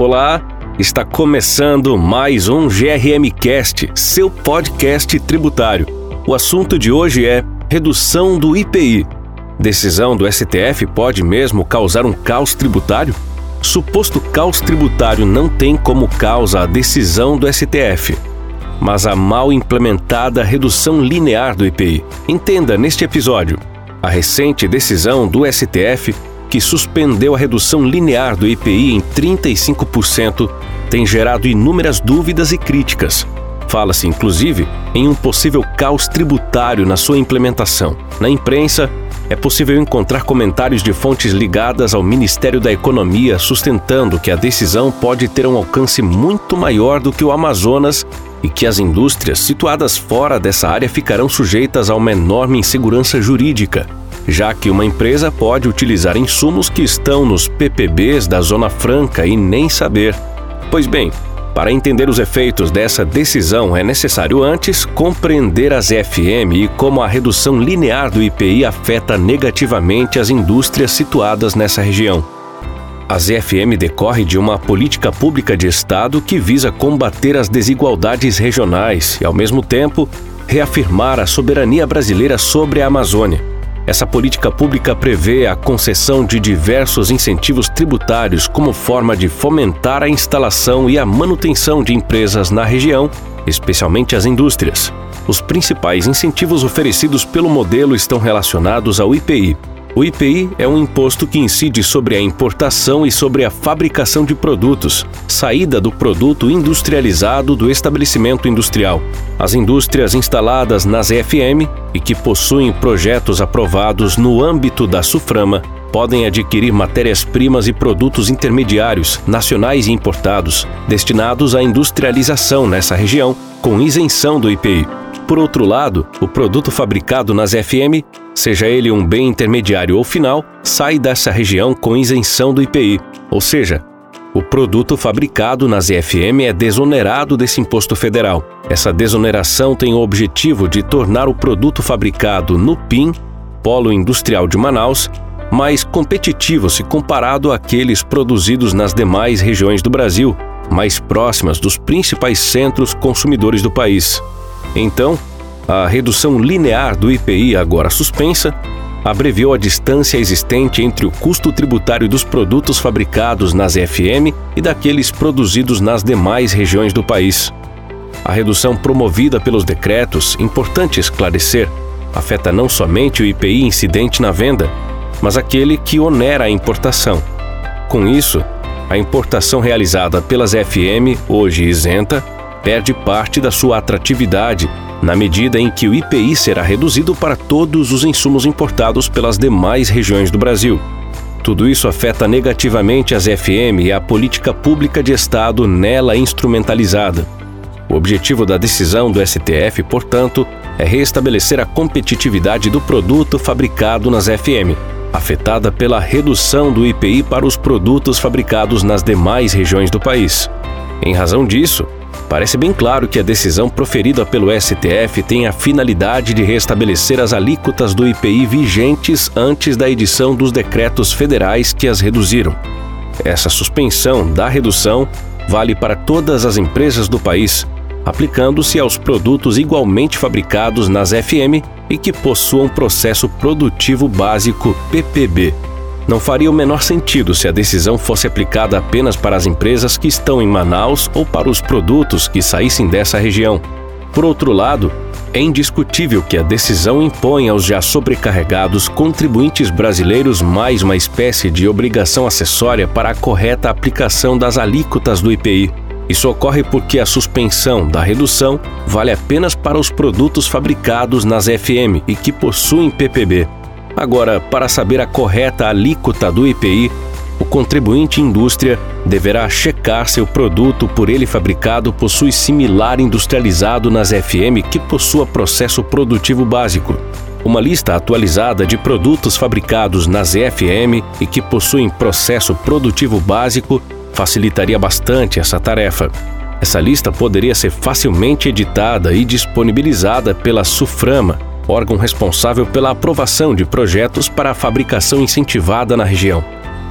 Olá, está começando mais um GRM Cast, seu podcast tributário. O assunto de hoje é redução do IPI. Decisão do STF pode mesmo causar um caos tributário? Suposto caos tributário não tem como causa a decisão do STF, mas a mal implementada redução linear do IPI. Entenda neste episódio. A recente decisão do STF que suspendeu a redução linear do IPI em 35%, tem gerado inúmeras dúvidas e críticas. Fala-se, inclusive, em um possível caos tributário na sua implementação. Na imprensa, é possível encontrar comentários de fontes ligadas ao Ministério da Economia sustentando que a decisão pode ter um alcance muito maior do que o Amazonas e que as indústrias situadas fora dessa área ficarão sujeitas a uma enorme insegurança jurídica já que uma empresa pode utilizar insumos que estão nos PPBs da Zona Franca e nem saber. Pois bem, para entender os efeitos dessa decisão, é necessário antes compreender as EFM e como a redução linear do IPI afeta negativamente as indústrias situadas nessa região. A ZFM decorre de uma política pública de Estado que visa combater as desigualdades regionais e, ao mesmo tempo, reafirmar a soberania brasileira sobre a Amazônia. Essa política pública prevê a concessão de diversos incentivos tributários como forma de fomentar a instalação e a manutenção de empresas na região, especialmente as indústrias. Os principais incentivos oferecidos pelo modelo estão relacionados ao IPI, o IPI é um imposto que incide sobre a importação e sobre a fabricação de produtos, saída do produto industrializado do estabelecimento industrial. As indústrias instaladas nas EFM e que possuem projetos aprovados no âmbito da SUFRAMA podem adquirir matérias-primas e produtos intermediários, nacionais e importados, destinados à industrialização nessa região, com isenção do IPI. Por outro lado, o produto fabricado nas FM, seja ele um bem intermediário ou final, sai dessa região com isenção do IPI, ou seja, o produto fabricado nas EFM é desonerado desse imposto federal. Essa desoneração tem o objetivo de tornar o produto fabricado no PIN, Polo Industrial de Manaus, mais competitivo se comparado àqueles produzidos nas demais regiões do Brasil, mais próximas dos principais centros consumidores do país. Então, a redução linear do IPI, agora suspensa, abreviou a distância existente entre o custo tributário dos produtos fabricados nas EFM e daqueles produzidos nas demais regiões do país. A redução promovida pelos decretos, importante esclarecer, afeta não somente o IPI incidente na venda, mas aquele que onera a importação. Com isso, a importação realizada pelas FM, hoje isenta, perde parte da sua atratividade na medida em que o IPI será reduzido para todos os insumos importados pelas demais regiões do Brasil. Tudo isso afeta negativamente as FM e a política pública de Estado nela instrumentalizada. O objetivo da decisão do STF, portanto, é restabelecer a competitividade do produto fabricado nas FM, afetada pela redução do IPI para os produtos fabricados nas demais regiões do país. Em razão disso, Parece bem claro que a decisão proferida pelo STF tem a finalidade de restabelecer as alíquotas do IPI vigentes antes da edição dos decretos federais que as reduziram. Essa suspensão da redução vale para todas as empresas do país, aplicando-se aos produtos igualmente fabricados nas FM e que possuam processo produtivo básico PPB. Não faria o menor sentido se a decisão fosse aplicada apenas para as empresas que estão em Manaus ou para os produtos que saíssem dessa região. Por outro lado, é indiscutível que a decisão impõe aos já sobrecarregados contribuintes brasileiros mais uma espécie de obrigação acessória para a correta aplicação das alíquotas do IPI. Isso ocorre porque a suspensão da redução vale apenas para os produtos fabricados nas FM e que possuem PPB. Agora, para saber a correta alíquota do IPI, o contribuinte indústria deverá checar se o produto por ele fabricado possui similar industrializado nas FM que possua processo produtivo básico. Uma lista atualizada de produtos fabricados nas FM e que possuem processo produtivo básico facilitaria bastante essa tarefa. Essa lista poderia ser facilmente editada e disponibilizada pela SUFRAMA, órgão responsável pela aprovação de projetos para a fabricação incentivada na região.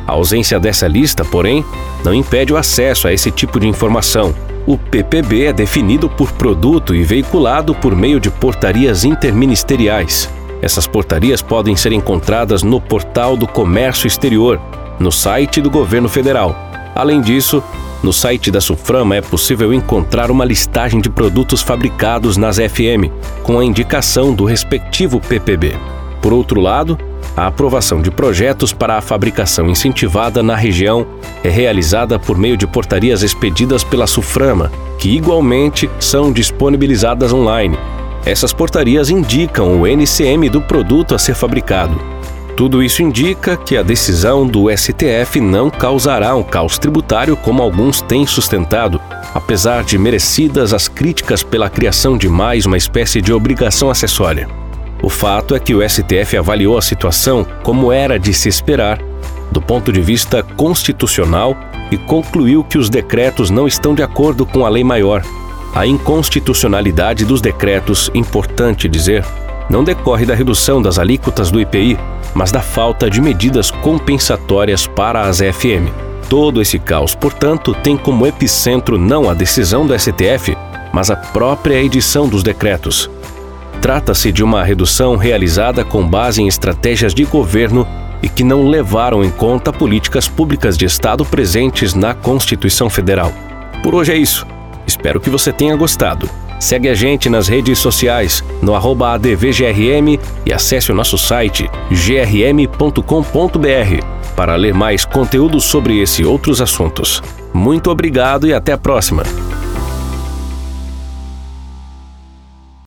A ausência dessa lista, porém, não impede o acesso a esse tipo de informação. O PPB é definido por produto e veiculado por meio de portarias interministeriais. Essas portarias podem ser encontradas no portal do Comércio Exterior, no site do Governo Federal. Além disso, no site da Suframa é possível encontrar uma listagem de produtos fabricados nas FM, com a indicação do respectivo PPB. Por outro lado, a aprovação de projetos para a fabricação incentivada na região é realizada por meio de portarias expedidas pela Suframa, que igualmente são disponibilizadas online. Essas portarias indicam o NCM do produto a ser fabricado. Tudo isso indica que a decisão do STF não causará um caos tributário como alguns têm sustentado, apesar de merecidas as críticas pela criação de mais uma espécie de obrigação acessória. O fato é que o STF avaliou a situação como era de se esperar, do ponto de vista constitucional, e concluiu que os decretos não estão de acordo com a lei maior. A inconstitucionalidade dos decretos, importante dizer, não decorre da redução das alíquotas do IPI, mas da falta de medidas compensatórias para as FM. Todo esse caos, portanto, tem como epicentro não a decisão do STF, mas a própria edição dos decretos. Trata-se de uma redução realizada com base em estratégias de governo e que não levaram em conta políticas públicas de Estado presentes na Constituição Federal. Por hoje é isso. Espero que você tenha gostado. Segue a gente nas redes sociais, no ADVGRM e acesse o nosso site grm.com.br para ler mais conteúdo sobre esse e outros assuntos. Muito obrigado e até a próxima!